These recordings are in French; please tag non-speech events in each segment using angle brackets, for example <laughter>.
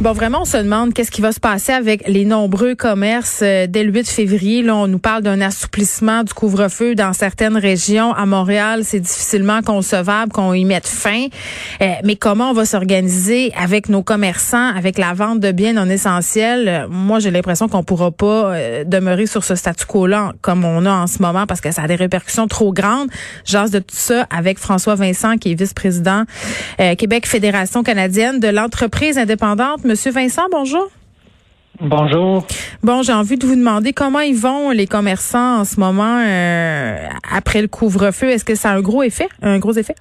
Bon, vraiment, on se demande qu'est-ce qui va se passer avec les nombreux commerces euh, dès le 8 février. Là, on nous parle d'un assouplissement du couvre-feu dans certaines régions. À Montréal, c'est difficilement concevable qu'on y mette fin. Euh, mais comment on va s'organiser avec nos commerçants, avec la vente de biens non essentiels? Euh, moi, j'ai l'impression qu'on pourra pas demeurer sur ce statu quo-là comme on a en ce moment parce que ça a des répercussions trop grandes. J'ose de tout ça avec François Vincent, qui est vice-président Québec Fédération canadienne de l'entreprise indépendante. Monsieur Vincent, bonjour. Bonjour. Bon, j'ai envie de vous demander comment ils vont les commerçants en ce moment euh, après le couvre-feu. Est-ce que ça a un gros effet, un gros effet?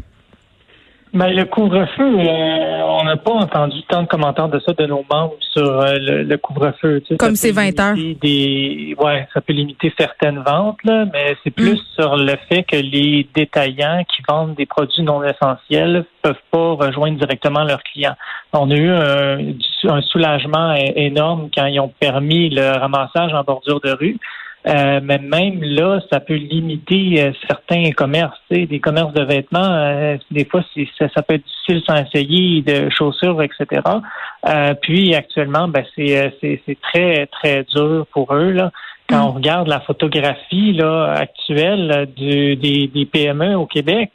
Ben, le couvre-feu, euh, on n'a pas entendu tant de commentaires de ça de nos membres sur euh, le, le couvre-feu. tu sais. Comme c'est peut 20 heures. Des, ouais, ça peut limiter certaines ventes, là, mais c'est plus sur le fait que les détaillants qui vendent des produits non essentiels peuvent pas rejoindre directement leurs clients. On a eu du- un soulagement énorme quand ils ont permis le ramassage en bordure de rue. Euh, mais même là, ça peut limiter euh, certains commerces, des commerces de vêtements. euh, des fois, ça, peut être difficile sans essayer de chaussures, etc. Euh, puis actuellement, ben c'est très très dur pour eux là. Quand on regarde la photographie là actuelle du, des, des PME au Québec,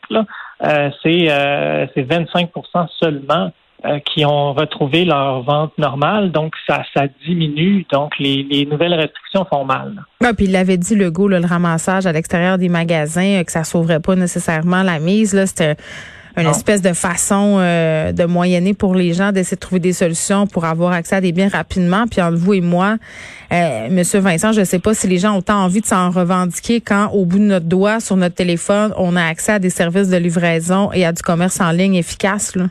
c'est 25% seulement euh, qui ont retrouvé leur vente normale. Donc, ça, ça diminue. Donc, les, les nouvelles restrictions font mal. Ah, puis il avait dit le goût, le ramassage à l'extérieur des magasins, euh, que ça sauverait pas nécessairement la mise. Là, c'était une Non. espèce de façon euh, de moyenner pour les gens d'essayer de trouver des solutions pour avoir accès à des biens rapidement. Puis entre vous et moi, euh, Monsieur Vincent, je ne sais pas si les gens ont tant envie de s'en revendiquer quand, au bout de notre doigt, sur notre téléphone, on a accès à des services de livraison et à du commerce en ligne efficace. Là.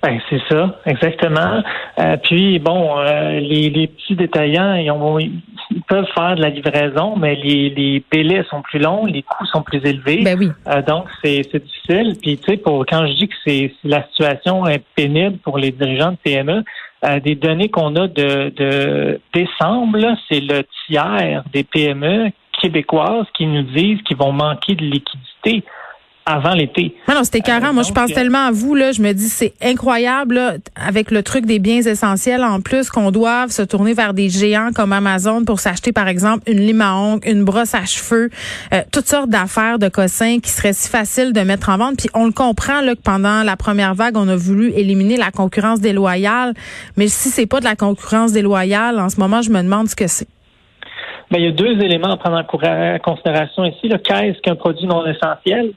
Ben, c'est ça, exactement. Euh, puis, bon, euh, les, les petits détaillants, ils, ont- ils peuvent faire de la livraison, mais les, les délais sont plus longs, les coûts sont plus élevés. Ben oui. Euh, donc, c'est difficile. Puis, tu sais, pour quand je dis que c'est la situation est pénible pour les dirigeants de PME, euh, des données qu'on a de, de décembre, c'est le tiers des PME québécoises qui nous disent qu'ils vont manquer de liquidité avant l'été. Ah non, c'était carré. Moi, je pense euh, tellement à vous, là. Je me dis, c'est incroyable, là, avec le truc des biens essentiels, en plus, qu'on doive se tourner vers des géants comme Amazon pour s'acheter, par exemple, une lime à ongles, une brosse à cheveux, euh, toutes sortes d'affaires de cossins qui seraient si faciles de mettre en vente. Puis on le comprend, là, que pendant la première vague, on a voulu éliminer la concurrence déloyale. Mais si c'est pas de la concurrence déloyale, en ce moment, je me demande ce que c'est. Ben, il y a deux éléments à prendre en considération ici. Qu'est-ce qu'un produit non essentiel?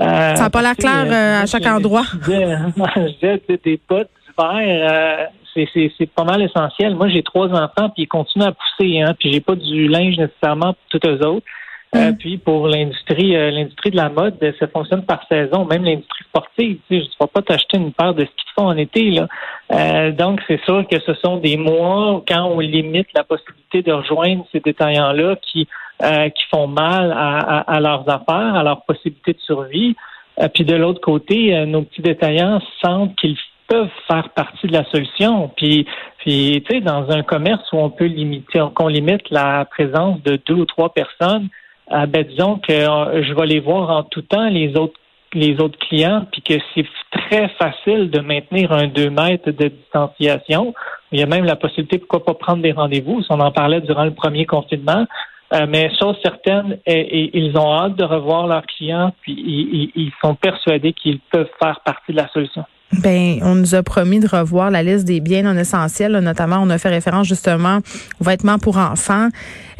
Euh, Ça a pas l'air clair, euh, à chaque endroit. <laughs> Je disais, des- bottes d'hiver, euh, c'est- c'est c'est pas mal essentiel. Moi, j'ai trois enfants, puis ils continuent à pousser, hein, puis j'ai pas du linge nécessairement pour tous eux autres. Euh, Mm. puis pour l'industrie, euh, l'industrie de la mode, euh, ça fonctionne par saison. Même l'industrie sportive, tu sais, je ne pas t'acheter une paire de skis de fond en été là. Euh, donc c'est sûr que ce sont des mois où, quand on limite la possibilité de rejoindre ces détaillants-là qui euh, qui font mal à, à- à leurs affaires, à leurs possibilités de survie. Euh, puis de l'autre côté, euh, nos petits détaillants sentent qu'ils peuvent faire partie de la solution. Puis, tu sais, dans un commerce où on peut limiter, qu'on limite la présence de deux ou trois personnes, euh, ben, disons que euh, je vais les voir en tout temps, les autres les autres clients, puis que c'est très facile de maintenir un 2 mètres de distanciation. Il y a même la possibilité, pourquoi pas prendre des rendez-vous, si on en parlait durant le premier confinement. Euh, mais chose certaine, ils ont hâte de revoir leurs clients, puis ils, sont persuadés qu'ils peuvent faire partie de la solution. Ben, on nous a promis de revoir la liste des biens non essentiels, notamment on a fait référence justement aux vêtements pour enfants,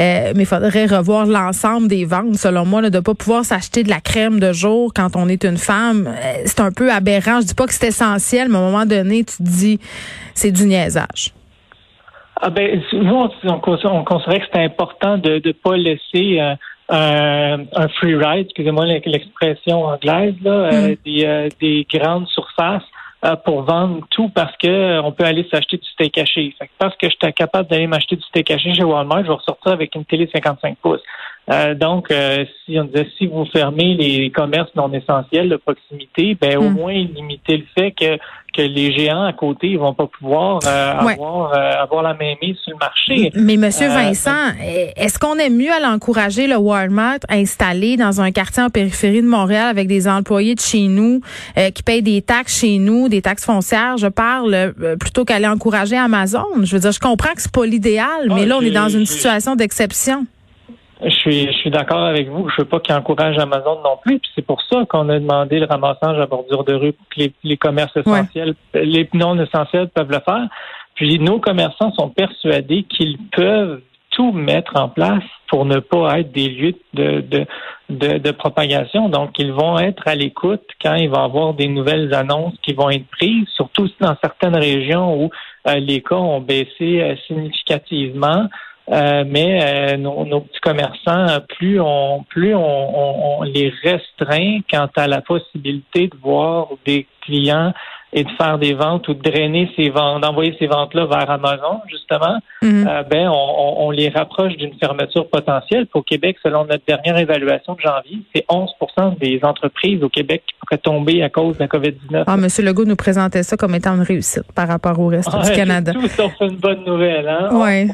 Euh, mais il faudrait revoir l'ensemble des ventes, selon moi, là, de pas pouvoir s'acheter de la crème de jour quand on est une femme. Euh, c'est un peu aberrant. Je dis pas que c'est essentiel, mais à un moment donné, tu te dis, c'est du niaisage. Ah ben, nous, on, on, considérait que c'était important de ne pas laisser euh, un free ride, excusez-moi l'expression anglaise, là, euh, mm. des, euh, des grandes surfaces pour vendre tout parce que on peut aller s'acheter du steak haché. Fait que parce que j'étais capable d'aller m'acheter du steak haché chez Walmart, je vais ressortir avec une télé 55 pouces. Euh, donc, euh, si on disait si vous fermez les commerces non essentiels de proximité, ben au hmm. moins limiter le fait que que les géants à côté ils vont pas pouvoir euh, avoir avoir la même mise sur le marché. Mais Monsieur Vincent, est-ce qu'on est mieux à l'encourager le Walmart installé dans un quartier en périphérie de Montréal avec des employés de chez nous qui payent des taxes chez nous, des taxes foncières, je parle plutôt qu'aller encourager Amazon. Je veux dire, je comprends que c'est pas l'idéal, mais ah, là on est dans une situation d'exception. Je suis, je suis d'accord avec vous. Je veux pas qu'il encourage Amazon non plus. Puis c'est pour ça qu'on a demandé le ramassage à bordure de rue pour que les, commerces essentiels, les non essentiels peuvent le faire. Puis nos commerçants sont persuadés qu'ils peuvent tout mettre en place pour ne pas être des lieux de, de, de, de propagation. Donc, ils vont être à l'écoute quand il va y avoir des nouvelles annonces qui vont être prises, surtout dans certaines régions où euh, les cas ont baissé euh, significativement. Euh, mais euh, nos, petits commerçants, plus on plus on, on, les restreint quant à la possibilité de voir des clients et de faire des ventes ou de drainer ces ventes, d'envoyer ces ventes-là vers Amazon, justement, mhm. euh, ben on, on, les rapproche d'une fermeture potentielle. Au Québec, selon notre dernière évaluation de janvier, c'est 11% des entreprises au Québec qui pourraient tomber à cause de la COVID-19. Ah, M. Legault nous présentait ça comme étant une réussite par rapport au reste du Canada. Tout sauf une bonne nouvelle. Hein? Ouais.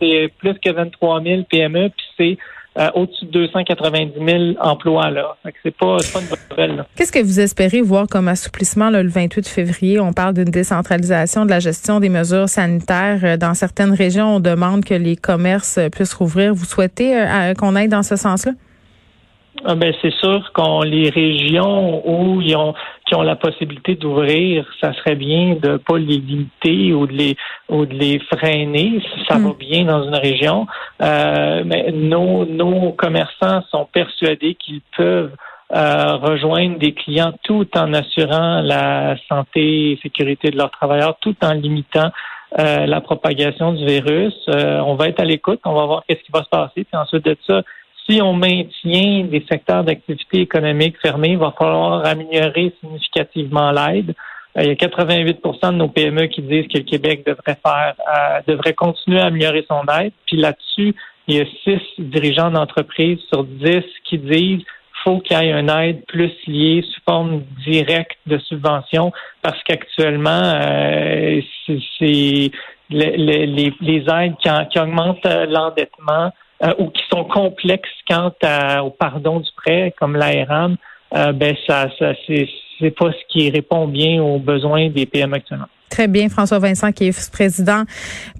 C'est plus que 23 000 PME, puis c'est euh, au-dessus de 290 000 emplois. là. C'est pas, pas une bonne nouvelle. Qu'est-ce que vous espérez voir comme assouplissement le 28 février? On parle d'une décentralisation de la gestion des mesures sanitaires. Euh, dans certaines régions, on demande que les commerces puissent rouvrir. Vous souhaitez euh, qu'on aille dans ce sens-là? Ah ben c'est sûr qu'on les régions où ils ont qui ont la possibilité d'ouvrir, ça serait bien de pas les limiter ou de les ou de les freiner si ça va hmm. bien dans une région. Euh, mais nos nos commerçants sont persuadés qu'ils peuvent euh, rejoindre des clients tout en assurant la santé et sécurité de leurs travailleurs, tout en limitant euh, la propagation du virus. on va être à l'écoute, on va voir qu'est-ce qui va se passer, puis ensuite de ça, si on maintient des secteurs d'activité économique fermés, il va falloir améliorer significativement l'aide. Euh, il y a 88% de nos PME qui disent que le Québec devrait faire, euh, devrait continuer à améliorer son aide. Puis là-dessus, il y a six dirigeants d'entreprise sur dix qui disent faut qu'il y ait une aide plus liée sous forme directe de subvention parce qu'actuellement, euh, c'est les, les, les, aides qui, qui augmentent l'endettement euh, ou qui sont complexes quant au pardon du prêt, comme l'ARM, euh, ben ça, ça c'est pas ce qui répond bien aux besoins des PME actuellement. Très bien, François Vincent, qui est président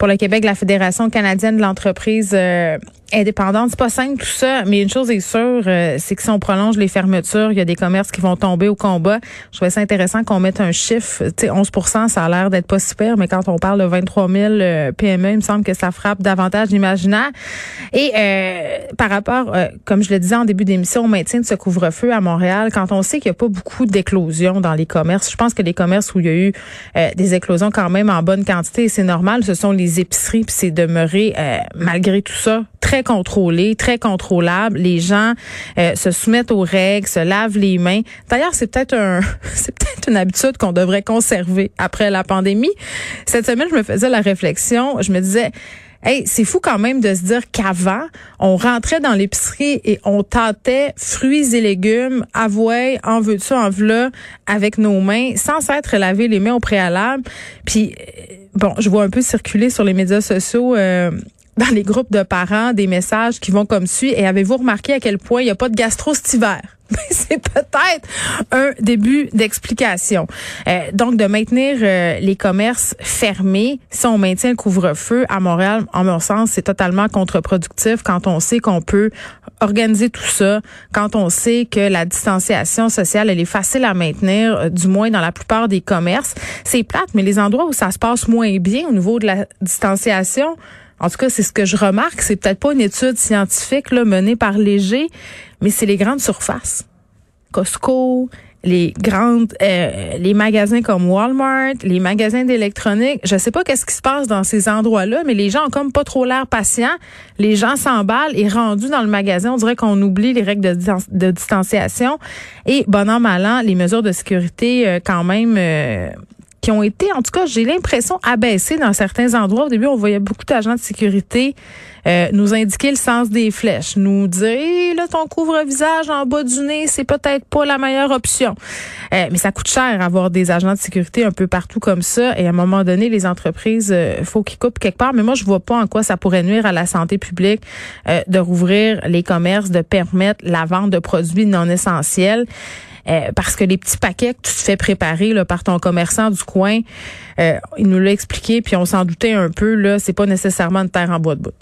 pour le Québec de la Fédération canadienne de l'entreprise euh, indépendante. C'est pas simple tout ça, mais une chose est sûre, euh, c'est que si on prolonge les fermetures, il y a des commerces qui vont tomber au combat. Je trouvais ça intéressant qu'on mette un chiffre. Tu sais, 11 ça a l'air d'être pas super, mais quand on parle de 23 000 PME, il me semble que ça frappe davantage l'imaginaire. Et euh, par rapport, comme je le disais en début d'émission, au maintien de ce couvre-feu à Montréal, quand on sait qu'il n'y a pas beaucoup d'éclosions dans les commerces, je pense que les commerces où il y a eu des éclosions quand même en bonne quantité, c'est normal, ce sont les épiceries, puis c'est demeuré, malgré tout ça, très contrôlé, très contrôlable. Les gens euh, se soumettent aux règles, se lavent les mains. D'ailleurs, c'est peut-être un, <laughs> c'est peut-être une habitude qu'on devrait conserver après la pandémie. Cette semaine, je me faisais la réflexion, je me disais. Hey, c'est fou quand même de se dire qu'avant, on rentrait dans l'épicerie et on tâtait fruits et légumes, avouez, en veux ça, en veux avec nos mains, sans s'être lavé les mains au préalable. Puis, euh, bon, je vois un peu circuler sur les médias sociaux euh, dans les groupes de parents des messages qui vont comme suit. Et avez-vous remarqué à quel point il n'y a pas de gastro cet hiver? <laughs> C'est peut-être un début d'explication. Euh, donc, de maintenir euh, les commerces fermés, si on maintient le couvre-feu à Montréal, en mon sens, c'est totalement contre-productif quand on sait qu'on peut organiser tout ça, quand on sait que la distanciation sociale, elle est facile à maintenir, euh, du moins dans la plupart des commerces. C'est plate, mais les endroits où ça se passe moins bien au niveau de la distanciation, en tout cas, c'est ce que je remarque. C'est peut-être pas une étude scientifique là, menée par Léger, mais c'est les grandes surfaces. Costco, les grandes, euh, les magasins comme Walmart, les magasins d'électronique. Je sais pas qu'est-ce qui se passe dans ces endroits-là, mais les gens ont comme pas trop l'air patients. Les gens s'emballent et rendus dans le magasin, on dirait qu'on oublie les règles de, de distanciation et bon an mal an, les mesures de sécurité euh, quand même. Euh, qui ont été, en tout cas, j'ai l'impression, abaissées dans certains endroits. Au début, on voyait beaucoup d'agents de sécurité euh, nous indiquer le sens des flèches, nous dire, là, ton couvre-visage en bas du nez, c'est peut-être pas la meilleure option. Euh, mais ça coûte cher avoir des agents de sécurité un peu partout comme ça. Et à un moment donné, les entreprises, euh, faut qu'ils coupent quelque part. Mais moi, je vois pas en quoi ça pourrait nuire à la santé publique de rouvrir les commerces, de permettre la vente de produits non essentiels. Euh, parce que les petits paquets que tu te fais préparer là, par ton commerçant du coin, euh, il nous l'a expliqué, puis on s'en doutait un peu, là, c'est pas nécessairement une terre en bois de bout.